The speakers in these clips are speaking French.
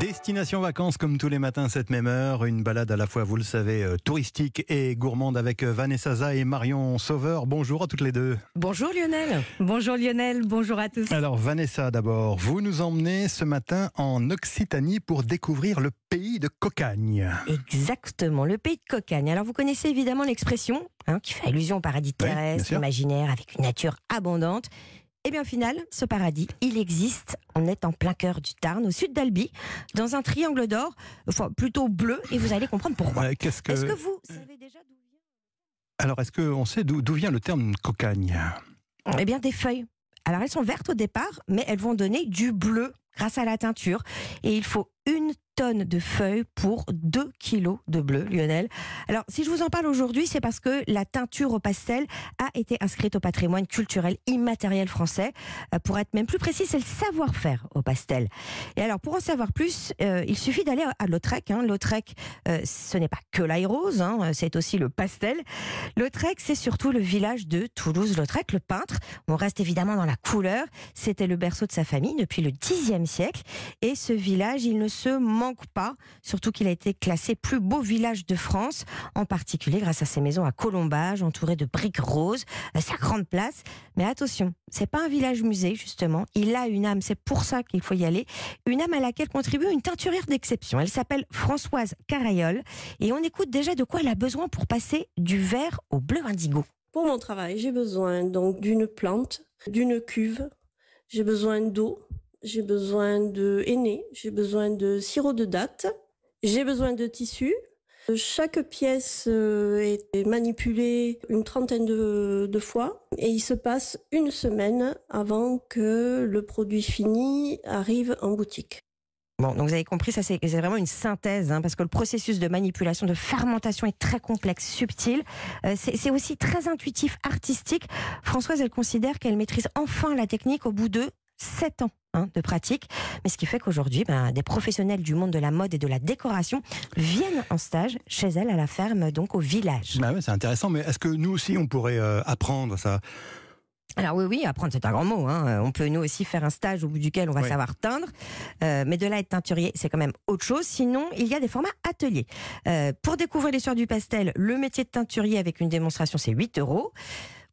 Destination vacances comme tous les matins cette même heure, une balade à la fois, vous le savez, euh, touristique et gourmande avec euh, Vanessa Za et Marion Sauveur. Bonjour à toutes les deux. Bonjour Lionel. Bonjour Lionel, bonjour à tous. Alors Vanessa d'abord, vous nous emmenez ce matin en Occitanie pour découvrir le pays de Cocagne. Exactement, le pays de Cocagne. Alors vous connaissez évidemment l'expression hein, qui fait allusion au paradis terrestre, imaginaire, avec une nature abondante. Et bien au final, ce paradis, il existe. On est en plein cœur du Tarn, au sud d'Albi, dans un triangle d'or, enfin plutôt bleu, et vous allez comprendre pourquoi. Ouais, Qu'est-ce que... Est-ce que vous savez déjà d'où vient Alors est-ce qu'on sait d'où d'où vient le terme Cocagne? Eh bien, des feuilles. Alors, elles sont vertes au départ, mais elles vont donner du bleu grâce à la teinture. Et il faut une tonne de feuilles pour 2 kilos de bleu, Lionel. Alors, si je vous en parle aujourd'hui, c'est parce que la teinture au pastel a été inscrite au patrimoine culturel immatériel français. Euh, Pour être même plus précis, c'est le savoir-faire au pastel. Et alors, pour en savoir plus, euh, il suffit d'aller à Lautrec. Hein. Lautrec, euh, ce n'est pas que l'ail rose, hein, c'est aussi le pastel. Lautrec, c'est surtout le village de Toulouse-Lautrec, le peintre. On reste évidemment dans la couleur. C'était le berceau de sa famille depuis le Xe siècle. Et ce village, il ne se manque pas, surtout qu'il a été classé plus beau village de France, en particulier grâce à ses maisons à colombage, entourées de briques roses, sa grande place. Mais attention, c'est pas un village musée, justement. Il a une âme, c'est pour ça qu'il faut y aller. Une âme à laquelle contribue une teinturière d'exception. Elle s'appelle Françoise Carayol. Et on écoute déjà de quoi elle a besoin pour passer du vert au bleu indigo. Pour mon travail, j'ai besoin donc d'une plante, d'une cuve, j'ai besoin d'eau, j'ai besoin de henné, j'ai besoin de sirop de date, j'ai besoin de tissu. Chaque pièce euh, est manipulée une trentaine de, fois et il se passe une semaine avant que le produit fini arrive en boutique. Bon, donc vous avez compris, ça c'est vraiment une synthèse, hein, parce que le processus de manipulation, de fermentation est très complexe, subtil. Euh, c'est aussi très intuitif, artistique. Françoise, elle considère qu'elle maîtrise enfin la technique au bout de sept ans hein, de pratique. Mais ce qui fait qu'aujourd'hui, ben, des professionnels du monde de la mode et de la décoration viennent en stage chez elle à la ferme, donc au village. Bah ouais, C'est intéressant, mais est-ce que nous aussi on pourrait euh, apprendre ça? Alors oui, oui, apprendre c'est un grand mot. hein. On peut nous aussi faire un stage au bout duquel on va Oui. savoir teindre, Euh, mais de là à être teinturier, c'est quand même autre chose. Sinon, il y a des formats ateliers. Euh, pour découvrir l'histoire du pastel, le métier de teinturier avec une démonstration, c'est 8 euros,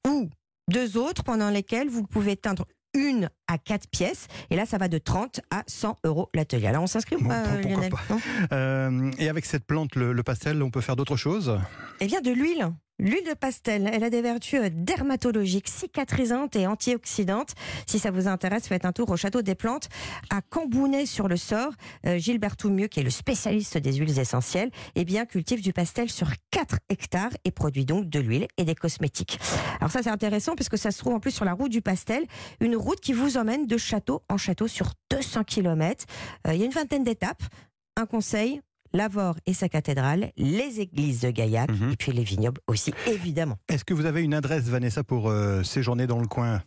ou deux autres pendant lesquels vous pouvez teindre une à quatre pièces, et là ça va de 30 à 100 euros l'atelier. Alors on s'inscrit ou pas, Lionel pas. Euh, Et avec cette plante, le, le pastel, on peut faire d'autres choses? Eh bien, de l'huile. L'huile de pastel, elle a des vertus euh, dermatologiques, cicatrisantes et antioxydantes. Si ça vous intéresse, faites un tour au Château des Plantes à Cambounet-sur-le-Sort. Euh, Gilbert Toumieux, qui est le spécialiste des huiles essentielles, eh bien, cultive du pastel sur 4 hectares et produit donc de l'huile et des cosmétiques. Alors ça, c'est intéressant puisque ça se trouve en plus sur la route du pastel, une route qui vous emmène de château en château sur 200 km. il y a une vingtaine d'étapes. Un conseil, Lavore et sa cathédrale, les églises de Gaillac Mhm. et puis les vignobles aussi, évidemment. Est-ce que vous avez une adresse, Vanessa, pour euh, séjourner dans le coin?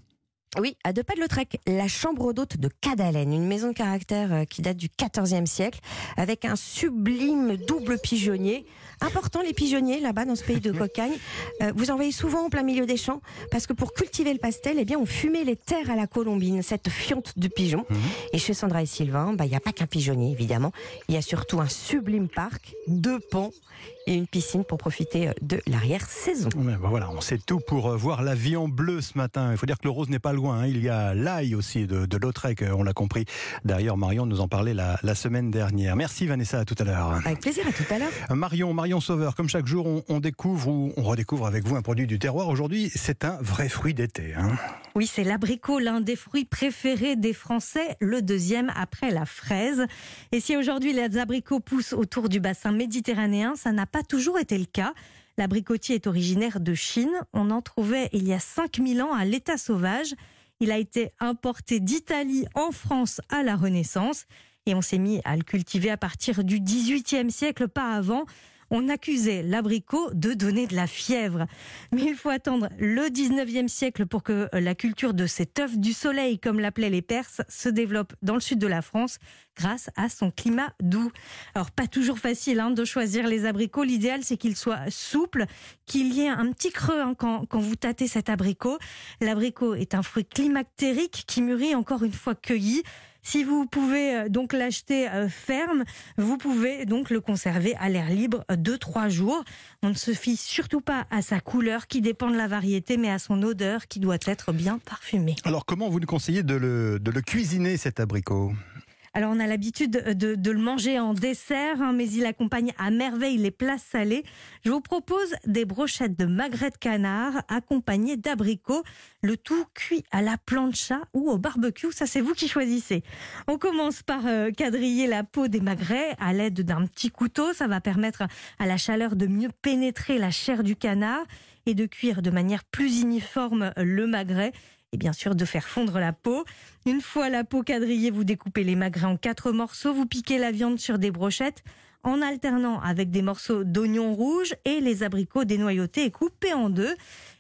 Oui, à deux pas de Lautrec, la chambre d'hôte de Cadalen, une maison de caractère euh, qui date du XIVe siècle, avec un sublime double pigeonnier. Important les pigeonniers là-bas dans ce pays de Cocagne. Euh, vous en voyez souvent en plein milieu des champs, parce que pour cultiver le pastel, eh bien, on fumait les terres à la colombine, cette fiente de pigeons. Mhm. Et chez Sandra et Sylvain, bah, il n'y a pas qu'un pigeonnier, évidemment. Il y a surtout un sublime parc, deux ponts et une piscine pour profiter euh, de l'arrière-saison. Ouais, bah voilà, on sait tout pour euh, voir la vie en bleu ce matin. Il faut dire que le rose n'est pas loin. Hein. Il y a l'ail aussi de, de Lautrec, euh, on l'a compris. D'ailleurs, Marion nous en parlait la, la semaine dernière. Merci Vanessa, à tout à l'heure. Avec plaisir, à tout à l'heure. Marion, Marion Sauveur, comme chaque jour, on, on découvre ou on redécouvre avec vous un produit du terroir. Aujourd'hui, c'est un vrai fruit d'été. hein. Oui, c'est l'abricot, l'un des fruits préférés des Français, le deuxième après la fraise. Et si aujourd'hui les abricots poussent autour du bassin méditerranéen, ça n'a pas toujours été le cas. L'abricotier est originaire de Chine. On en trouvait il y a 5000 ans à l'état sauvage. Il a été importé d'Italie en France à la Renaissance. Et on s'est mis à le cultiver à partir du XVIIIe siècle, pas avant. On accusait l'abricot de donner de la fièvre. Mais il faut attendre le 19e siècle pour que la culture de cet œuf du soleil, comme l'appelaient les Perses, se développe dans le sud de la France grâce à son climat doux. Alors pas toujours facile hein, de choisir les abricots. L'idéal c'est qu'ils soient souples, qu'il y ait un petit creux hein, quand, quand vous tâtez cet abricot. L'abricot est un fruit climactérique qui mûrit encore une fois cueilli. Si vous pouvez euh, donc l'acheter euh, ferme, vous pouvez donc le conserver à l'air libre 2-3 jours. On ne se fie surtout pas à sa couleur qui dépend de la variété, mais à son odeur qui doit être bien parfumée. Alors comment vous nous conseillez de le, de le cuisiner cet abricot? Alors on a l'habitude de, de, le manger en dessert, hein, mais il accompagne à merveille les plats salés. Je vous propose des brochettes de magret de canard accompagnées d'abricots, le tout cuit à la plancha ou au barbecue, ça c'est vous qui choisissez. On commence par euh, quadriller la peau des magrets à l'aide d'un petit couteau, ça va permettre à la chaleur de mieux pénétrer la chair du canard et de cuire de manière plus uniforme le magret et bien sûr de faire fondre la peau. Une fois la peau quadrillée, vous découpez les magrets en quatre morceaux, vous piquez la viande sur des brochettes en alternant avec des morceaux d'oignons rouges et les abricots dénoyautés et coupés en deux.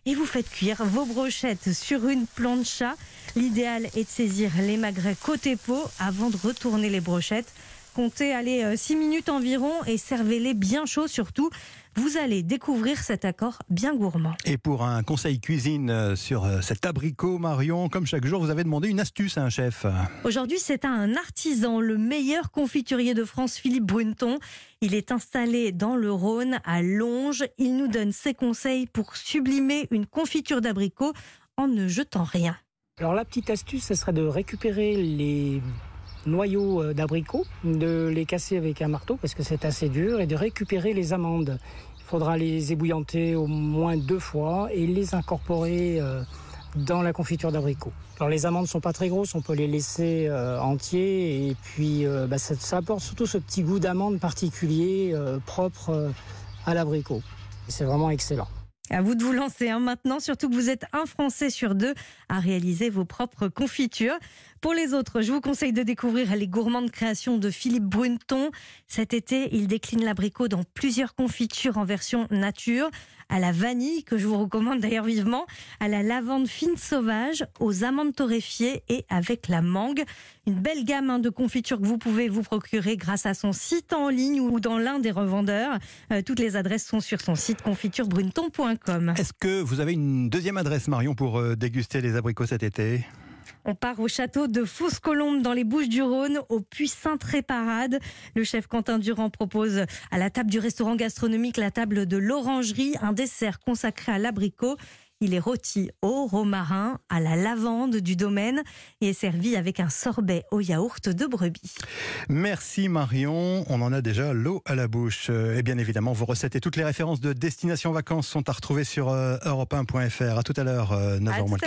Et vous faites cuire vos brochettes sur une plancha. L'idéal est de saisir les magrets côté peau avant de retourner les brochettes. Comptez aller 6 minutes environ et servez-les bien chauds surtout. Vous allez découvrir cet accord bien gourmand. Et pour un conseil cuisine euh, sur euh, cet abricot, Marion, comme chaque jour, vous avez demandé une astuce à un chef. Aujourd'hui, c'est un artisan, le meilleur confiturier de France, Philippe Bruneton. Il est installé dans le Rhône, à Longe. Il nous donne ses conseils pour sublimer une confiture d'abricot en ne jetant rien. Alors la petite astuce, ce serait de récupérer les noyaux euh, d'abricots, de les casser avec un marteau parce que c'est assez dur et de récupérer les amandes. Il faudra les ébouillanter au moins deux fois et les incorporer euh, dans la confiture d'abricots. Alors les amandes sont pas très grosses, on peut les laisser euh, entiers et puis bah, ça, apporte surtout ce petit goût d'amande particulier propre à l'abricot. C'est vraiment excellent. À vous de vous lancer hein, maintenant, surtout que vous êtes un Français sur deux à réaliser vos propres confitures. Pour les autres, je vous conseille de découvrir les gourmandes créations de Philippe Bruneton. Cet été, il décline l'abricot dans plusieurs confitures en version nature, à la vanille, que je vous recommande d'ailleurs vivement, à la lavande fine sauvage, aux amandes torréfiées et avec la mangue. Une belle gamme hein, de confitures que vous pouvez vous procurer grâce à son site en ligne ou dans l'un des revendeurs. Euh, toutes les adresses sont sur son site confiturebruneton.com. Est-ce que vous avez une deuxième adresse, Marion, pour euh, déguster les abricots cet été? On part au château de Fausse-Colombe dans les Bouches-du-Rhône, au puits Saint-Tréparade. Le chef Quentin Durand propose à la table du restaurant gastronomique la table de l'orangerie, un dessert consacré à l'abricot. Il est rôti au romarin, à la lavande du domaine et est servi avec un sorbet au yaourt de brebis. Merci Marion, on en a déjà l'eau à la bouche. Et bien évidemment, vos recettes et toutes les références de Destination Vacances sont à retrouver sur euh, europe1.fr. À tout à l'heure, 9h euh, moins.